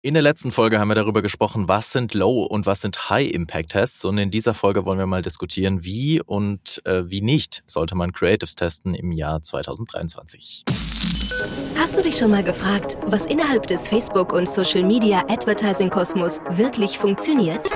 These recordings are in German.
In der letzten Folge haben wir darüber gesprochen, was sind Low- und was sind High-Impact-Tests. Und in dieser Folge wollen wir mal diskutieren, wie und äh, wie nicht sollte man Creatives testen im Jahr 2023. Hast du dich schon mal gefragt, was innerhalb des Facebook- und Social-Media-Advertising-Kosmos wirklich funktioniert?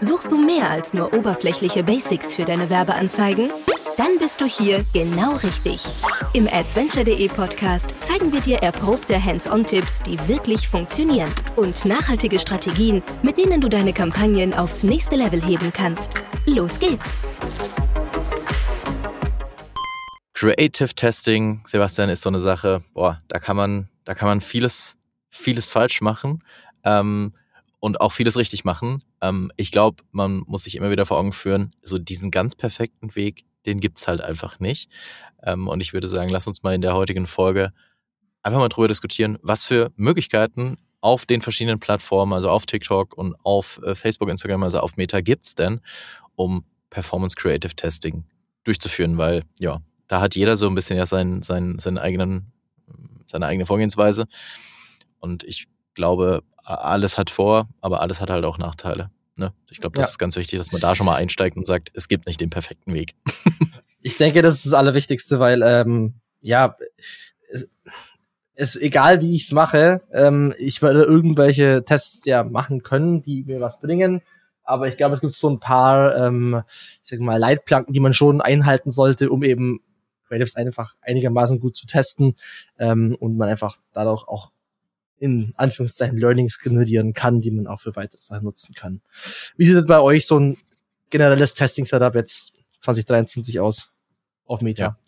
Suchst du mehr als nur oberflächliche Basics für deine Werbeanzeigen? Dann bist du hier genau richtig. Im Adventure.de Podcast zeigen wir dir erprobte Hands-on-Tipps, die wirklich funktionieren und nachhaltige Strategien, mit denen du deine Kampagnen aufs nächste Level heben kannst. Los geht's! Creative Testing, Sebastian, ist so eine Sache, boah, da kann man, da kann man vieles, vieles falsch machen. Ähm, und auch vieles richtig machen. Ähm, ich glaube, man muss sich immer wieder vor Augen führen, so diesen ganz perfekten Weg den gibt's halt einfach nicht. Ähm, und ich würde sagen, lass uns mal in der heutigen Folge einfach mal drüber diskutieren, was für Möglichkeiten auf den verschiedenen Plattformen, also auf TikTok und auf äh, Facebook, Instagram, also auf Meta gibt's denn, um Performance Creative Testing durchzuführen, weil ja, da hat jeder so ein bisschen ja seinen, seinen, seinen eigenen, seine eigene Vorgehensweise. Und ich glaube, alles hat Vor, aber alles hat halt auch Nachteile. Ne? Ich glaube, das ja. ist ganz wichtig, dass man da schon mal einsteigt und sagt, es gibt nicht den perfekten Weg. ich denke, das ist das Allerwichtigste, weil ähm, ja, es, es egal wie ich es mache, ähm, ich werde irgendwelche Tests ja machen können, die mir was bringen. Aber ich glaube, es gibt so ein paar, ähm, ich sag mal, Leitplanken, die man schon einhalten sollte, um eben Creatives einfach einigermaßen gut zu testen ähm, und man einfach dadurch auch in Anführungszeichen Learnings generieren kann, die man auch für weitere Sachen nutzen kann. Wie sieht denn bei euch so ein generelles Testing-Setup jetzt 2023 aus? Auf Meta. Ja.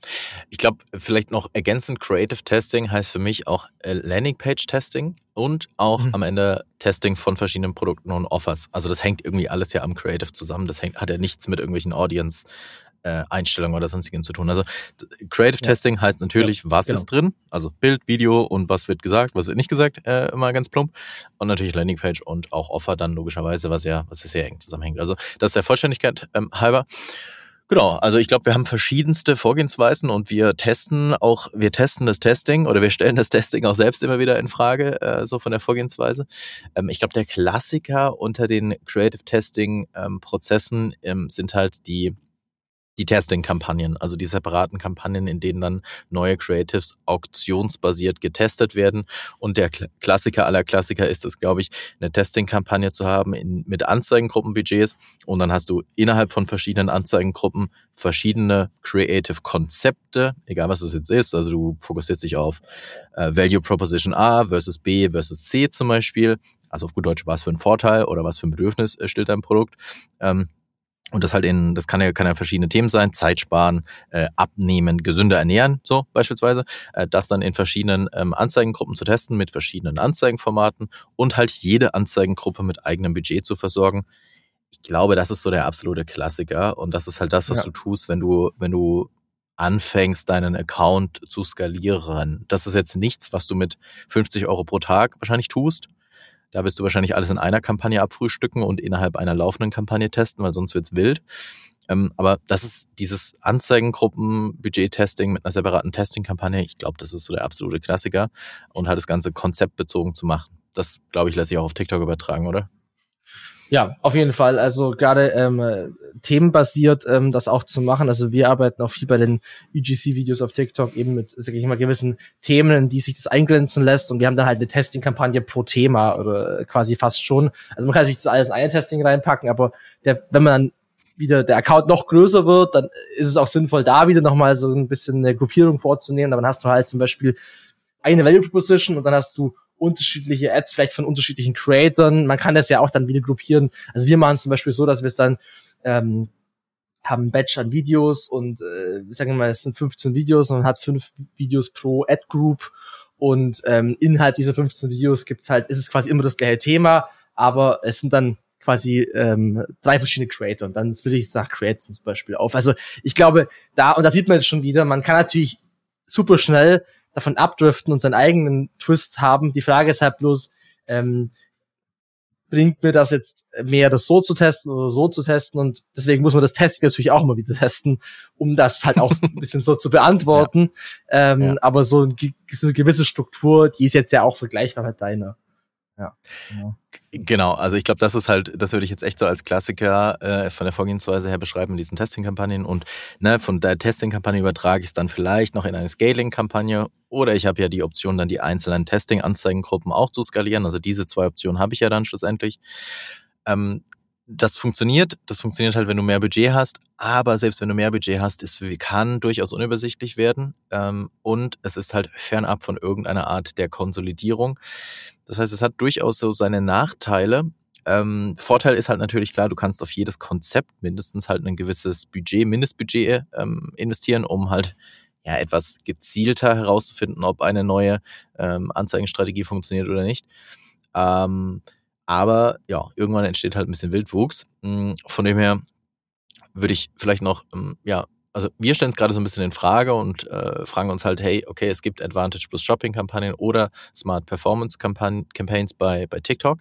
Ich glaube, vielleicht noch ergänzend Creative Testing heißt für mich auch äh, Landingpage-Testing und auch mhm. am Ende Testing von verschiedenen Produkten und Offers. Also das hängt irgendwie alles ja am Creative zusammen. Das hängt, hat ja nichts mit irgendwelchen Audience äh, Einstellungen oder sonstigen zu tun. Also Creative ja. Testing heißt natürlich, ja, was genau. ist drin, also Bild, Video und was wird gesagt, was wird nicht gesagt, äh, immer ganz plump. Und natürlich Landingpage und auch Offer dann logischerweise, was ja, was ja sehr eng zusammenhängt. Also das ist der Vollständigkeit ähm, halber. Genau, also ich glaube, wir haben verschiedenste Vorgehensweisen und wir testen auch, wir testen das Testing oder wir stellen das Testing auch selbst immer wieder in Frage, äh, so von der Vorgehensweise. Ähm, ich glaube, der Klassiker unter den Creative Testing ähm, Prozessen ähm, sind halt die die Testing-Kampagnen, also die separaten Kampagnen, in denen dann neue Creatives auktionsbasiert getestet werden. Und der Klassiker aller Klassiker ist es, glaube ich, eine Testing-Kampagne zu haben in, mit Anzeigengruppenbudgets. Und dann hast du innerhalb von verschiedenen Anzeigengruppen verschiedene Creative-Konzepte, egal was es jetzt ist. Also du fokussierst dich auf äh, Value Proposition A versus B versus C zum Beispiel. Also auf gut Deutsch, was für ein Vorteil oder was für ein Bedürfnis stellt dein Produkt. Ähm, und das halt in, das kann ja, kann ja verschiedene Themen sein, Zeit sparen, äh, abnehmen, gesünder ernähren, so beispielsweise. Äh, das dann in verschiedenen ähm, Anzeigengruppen zu testen, mit verschiedenen Anzeigenformaten und halt jede Anzeigengruppe mit eigenem Budget zu versorgen. Ich glaube, das ist so der absolute Klassiker und das ist halt das, was ja. du tust, wenn du, wenn du anfängst, deinen Account zu skalieren. Das ist jetzt nichts, was du mit 50 Euro pro Tag wahrscheinlich tust, da wirst du wahrscheinlich alles in einer Kampagne abfrühstücken und innerhalb einer laufenden Kampagne testen, weil sonst wird's wild. Ähm, aber das ist dieses Anzeigengruppen-Budget-Testing mit einer separaten Testing-Kampagne. Ich glaube, das ist so der absolute Klassiker und halt das Ganze konzeptbezogen zu machen. Das, glaube ich, lässt sich auch auf TikTok übertragen, oder? Ja, auf jeden Fall. Also gerade ähm, themenbasiert ähm, das auch zu machen. Also wir arbeiten auch viel bei den UGC-Videos auf TikTok eben mit, sag ich mal, gewissen Themen, in die sich das eingrenzen lässt. Und wir haben dann halt eine Testing-Kampagne pro Thema oder quasi fast schon. Also man kann natürlich das alles in eine Testing reinpacken, aber der, wenn man dann wieder der Account noch größer wird, dann ist es auch sinnvoll, da wieder nochmal so ein bisschen eine Gruppierung vorzunehmen. Aber dann hast du halt zum Beispiel eine Value Proposition und dann hast du unterschiedliche Ads, vielleicht von unterschiedlichen Creators. Man kann das ja auch dann wieder gruppieren. Also wir machen es zum Beispiel so, dass wir es dann ähm, haben ein Batch an Videos und äh, sagen wir mal, es sind 15 Videos und man hat fünf Videos pro Ad Group und ähm, innerhalb dieser 15 Videos gibt's halt, ist es quasi immer das gleiche Thema, aber es sind dann quasi ähm, drei verschiedene Creator und dann splitte ich es nach Creator zum Beispiel auf. Also ich glaube, da, und da sieht man jetzt schon wieder, man kann natürlich super schnell davon abdriften und seinen eigenen Twist haben. Die Frage ist halt bloß, ähm, bringt mir das jetzt mehr, das so zu testen oder so zu testen und deswegen muss man das Testing natürlich auch mal wieder testen, um das halt auch ein bisschen so zu beantworten. Ja. Ähm, ja. Aber so, ein, so, eine gewisse Struktur, die ist jetzt ja auch vergleichbar mit deiner. Ja, genau. genau. also ich glaube, das ist halt, das würde ich jetzt echt so als Klassiker äh, von der Vorgehensweise her beschreiben in diesen Testing-Kampagnen. Und ne, von der Testing-Kampagne übertrage ich es dann vielleicht noch in eine Scaling-Kampagne oder ich habe ja die Option, dann die einzelnen Testing-Anzeigengruppen auch zu skalieren. Also diese zwei Optionen habe ich ja dann schlussendlich. Ähm, das funktioniert. Das funktioniert halt, wenn du mehr Budget hast. Aber selbst wenn du mehr Budget hast, ist, kann durchaus unübersichtlich werden. Ähm, und es ist halt fernab von irgendeiner Art der Konsolidierung. Das heißt, es hat durchaus so seine Nachteile. Ähm, Vorteil ist halt natürlich klar, du kannst auf jedes Konzept mindestens halt ein gewisses Budget, Mindestbudget ähm, investieren, um halt ja etwas gezielter herauszufinden, ob eine neue ähm, Anzeigenstrategie funktioniert oder nicht. Ähm, aber ja, irgendwann entsteht halt ein bisschen Wildwuchs. Hm, von dem her würde ich vielleicht noch, hm, ja, also wir stellen es gerade so ein bisschen in Frage und äh, fragen uns halt, hey, okay, es gibt Advantage plus Shopping-Kampagnen oder Smart Performance-Campaigns bei, bei TikTok.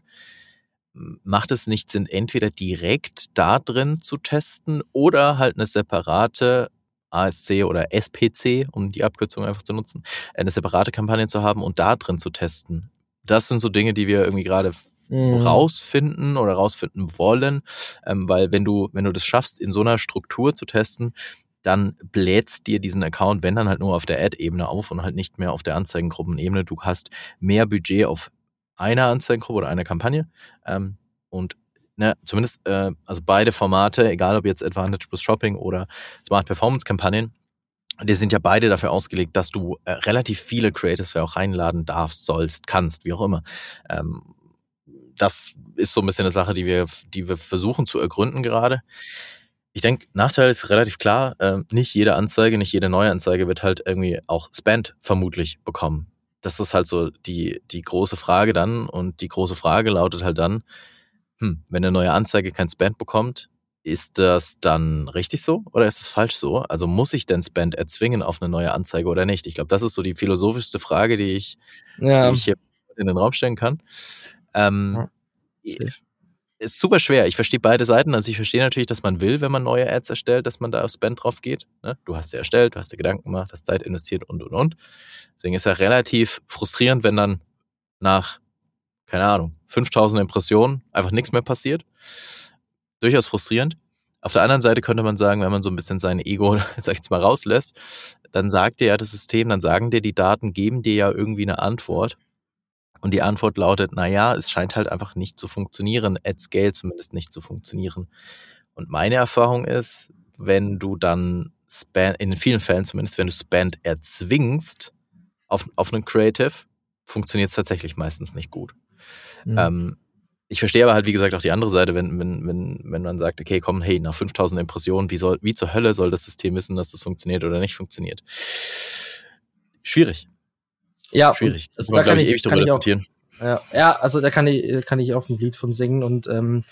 Macht es nicht Sinn, entweder direkt da drin zu testen oder halt eine separate ASC oder SPC, um die Abkürzung einfach zu nutzen, eine separate Kampagne zu haben und da drin zu testen? Das sind so Dinge, die wir irgendwie gerade mhm. rausfinden oder rausfinden wollen, ähm, weil wenn du, wenn du das schaffst, in so einer Struktur zu testen, dann blätst dir diesen Account, wenn dann halt nur auf der Ad-Ebene auf und halt nicht mehr auf der Anzeigengruppenebene. Du hast mehr Budget auf einer Anzeigengruppe oder einer Kampagne ähm, und ne, zumindest, äh, also beide Formate, egal ob jetzt Advantage plus Shopping oder Smart Performance Kampagnen, die sind ja beide dafür ausgelegt, dass du äh, relativ viele Creators auch reinladen darfst, sollst, kannst, wie auch immer. Ähm, das ist so ein bisschen eine Sache, die wir, die wir versuchen zu ergründen gerade. Ich denke, Nachteil ist relativ klar. Äh, nicht jede Anzeige, nicht jede neue Anzeige wird halt irgendwie auch Spend vermutlich bekommen. Das ist halt so die, die große Frage dann. Und die große Frage lautet halt dann, hm, wenn eine neue Anzeige kein Spend bekommt, ist das dann richtig so oder ist es falsch so? Also muss ich denn Spend erzwingen auf eine neue Anzeige oder nicht? Ich glaube, das ist so die philosophischste Frage, die ich, ja. die ich hier in den Raum stellen kann. Ähm, ja, ist super schwer. Ich verstehe beide Seiten. Also ich verstehe natürlich, dass man will, wenn man neue Ads erstellt, dass man da auf Spend drauf geht. Ne? Du hast sie erstellt, du hast dir Gedanken gemacht, hast Zeit investiert und und und. Deswegen ist ja relativ frustrierend, wenn dann nach, keine Ahnung, 5000 Impressionen einfach nichts mehr passiert. Durchaus frustrierend. Auf der anderen Seite könnte man sagen, wenn man so ein bisschen sein Ego, sag ich jetzt mal, rauslässt, dann sagt dir ja das System, dann sagen dir die Daten, geben dir ja irgendwie eine Antwort. Und die Antwort lautet, na ja, es scheint halt einfach nicht zu funktionieren, at scale zumindest nicht zu funktionieren. Und meine Erfahrung ist, wenn du dann Spend, in vielen Fällen zumindest, wenn du Spend erzwingst auf, auf einen Creative, funktioniert es tatsächlich meistens nicht gut. Mhm. Ähm, ich verstehe aber halt, wie gesagt, auch die andere Seite, wenn, wenn, wenn, wenn man sagt, okay, komm, hey, nach 5000 Impressionen, wie, soll, wie zur Hölle soll das System wissen, dass das funktioniert oder nicht funktioniert? Schwierig. Ja, schwierig. Also da kann ich, ewig drüber diskutieren. Auch, ja, ja, also da kann ich, kann ich auch ein Lied von singen und ähm,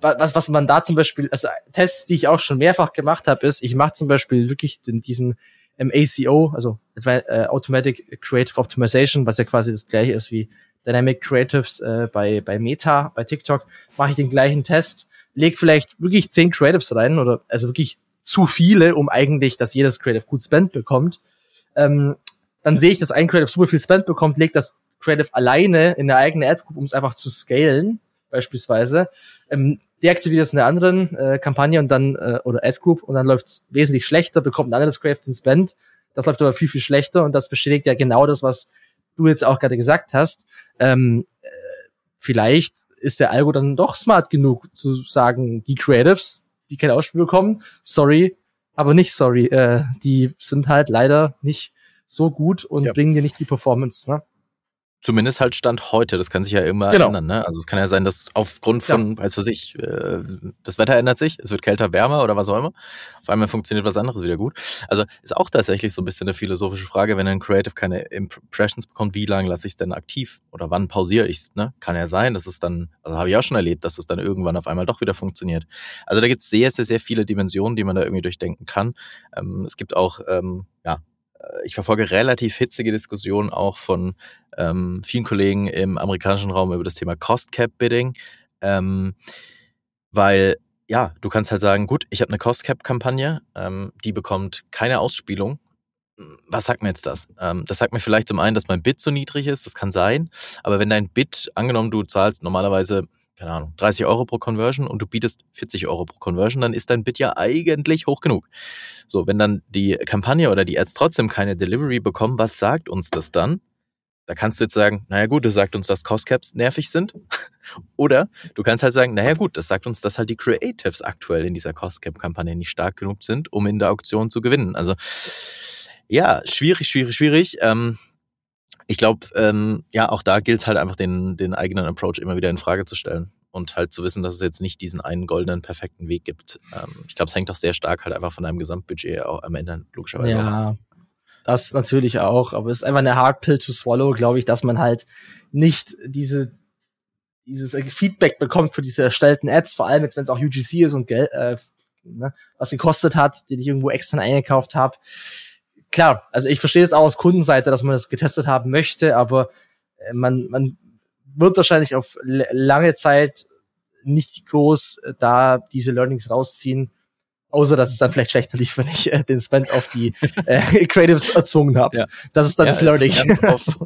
was, was man da zum Beispiel, also Tests, die ich auch schon mehrfach gemacht habe, ist, ich mache zum Beispiel wirklich den, diesen ähm, ACO, also äh, Automatic Creative Optimization, was ja quasi das gleiche ist wie Dynamic Creatives äh, bei, bei Meta, bei TikTok, mache ich den gleichen Test, leg vielleicht wirklich zehn Creatives rein oder also wirklich zu viele, um eigentlich, dass jedes Creative gut Spend bekommt. Ähm, dann sehe ich, dass ein Creative super viel Spend bekommt, legt das Creative alleine in eine eigene Ad-Group, um es einfach zu scalen, beispielsweise. Ähm, deaktiviert es in einer anderen äh, Kampagne und dann äh, oder Ad-Group und dann läuft es wesentlich schlechter, bekommt ein anderes Creative den Spend. Das läuft aber viel, viel schlechter und das bestätigt ja genau das, was du jetzt auch gerade gesagt hast. Ähm, äh, vielleicht ist der Algo dann doch smart genug zu sagen, die Creatives, die kein Ausspiel bekommen, sorry, aber nicht sorry. Äh, die sind halt leider nicht so gut und ja. bringen dir nicht die Performance. Ne? Zumindest halt Stand heute, das kann sich ja immer genau. ändern. Ne? Also es kann ja sein, dass aufgrund von, ja. weiß was ich, äh, das Wetter ändert sich, es wird kälter, wärmer oder was auch immer. Auf einmal funktioniert was anderes wieder gut. Also ist auch tatsächlich so ein bisschen eine philosophische Frage, wenn ein Creative keine Impressions bekommt, wie lange lasse ich es denn aktiv? Oder wann pausiere ich es? Ne? Kann ja sein, dass es dann, also habe ich auch schon erlebt, dass es dann irgendwann auf einmal doch wieder funktioniert. Also da gibt es sehr, sehr, sehr viele Dimensionen, die man da irgendwie durchdenken kann. Ähm, es gibt auch ähm, ja, ich verfolge relativ hitzige Diskussionen auch von ähm, vielen Kollegen im amerikanischen Raum über das Thema Cost Cap Bidding, ähm, weil ja, du kannst halt sagen, gut, ich habe eine Cost Cap Kampagne, ähm, die bekommt keine Ausspielung. Was sagt mir jetzt das? Ähm, das sagt mir vielleicht zum einen, dass mein Bit so niedrig ist, das kann sein, aber wenn dein Bit, angenommen du zahlst normalerweise, keine Ahnung, 30 Euro pro Conversion und du bietest 40 Euro pro Conversion, dann ist dein Bit ja eigentlich hoch genug. So, wenn dann die Kampagne oder die Ads trotzdem keine Delivery bekommen, was sagt uns das dann? Da kannst du jetzt sagen, naja gut, das sagt uns, dass Cost Caps nervig sind. Oder du kannst halt sagen, naja gut, das sagt uns, dass halt die Creatives aktuell in dieser Cost Cap Kampagne nicht stark genug sind, um in der Auktion zu gewinnen. Also ja, schwierig, schwierig, schwierig. Ähm, ich glaube, ähm, ja, auch da gilt es halt einfach den, den eigenen Approach immer wieder in Frage zu stellen und halt zu wissen, dass es jetzt nicht diesen einen goldenen, perfekten Weg gibt. Ähm, ich glaube, es hängt auch sehr stark halt einfach von deinem Gesamtbudget auch am Ende logischerweise. Ja, das natürlich auch, aber es ist einfach eine Hard Pill to swallow, glaube ich, dass man halt nicht diese dieses Feedback bekommt für diese erstellten Ads, vor allem jetzt, wenn es auch UGC ist und Geld, äh, ne, was gekostet hat, den ich irgendwo extra eingekauft habe. Klar, also ich verstehe es auch aus Kundenseite, dass man das getestet haben möchte, aber äh, man, man wird wahrscheinlich auf lange Zeit nicht groß äh, da diese Learnings rausziehen, Außer, dass es dann vielleicht schlechter lief, wenn ich äh, den Spend auf die äh, Creatives erzwungen habe. Ja. Das ist dann ja, das Learning. Oft,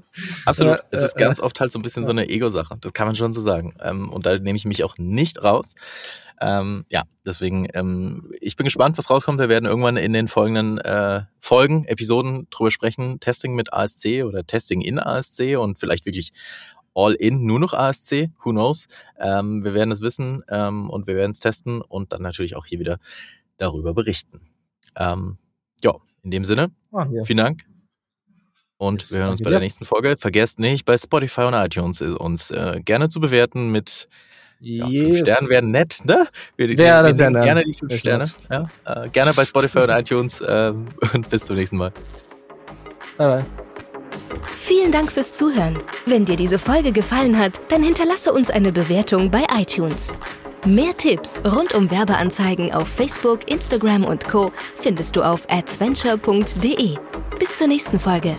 absolut. es ist ganz oft halt so ein bisschen so eine Ego-Sache. Das kann man schon so sagen. Ähm, und da nehme ich mich auch nicht raus. Ähm, ja, deswegen, ähm, ich bin gespannt, was rauskommt. Wir werden irgendwann in den folgenden äh, Folgen, Episoden drüber sprechen. Testing mit ASC oder Testing in ASC und vielleicht wirklich all in, nur noch ASC, who knows. Ähm, wir werden es wissen ähm, und wir werden es testen und dann natürlich auch hier wieder darüber berichten. Ähm, ja, in dem Sinne, ah, ja. vielen Dank. Und Bis wir hören uns bei der nächsten Folge. Vergesst nicht, bei Spotify und iTunes uns äh, gerne zu bewerten mit ja, yes. fünf Sternen wären nett, ne? Wir, wir, wir sehen gerne die fünf Sterne. Ja, äh, gerne bei Spotify und iTunes äh, und bis zum nächsten Mal. Bye bye. Vielen Dank fürs Zuhören. Wenn dir diese Folge gefallen hat, dann hinterlasse uns eine Bewertung bei iTunes. Mehr Tipps rund um Werbeanzeigen auf Facebook, Instagram und Co. findest du auf adventure.de. Bis zur nächsten Folge.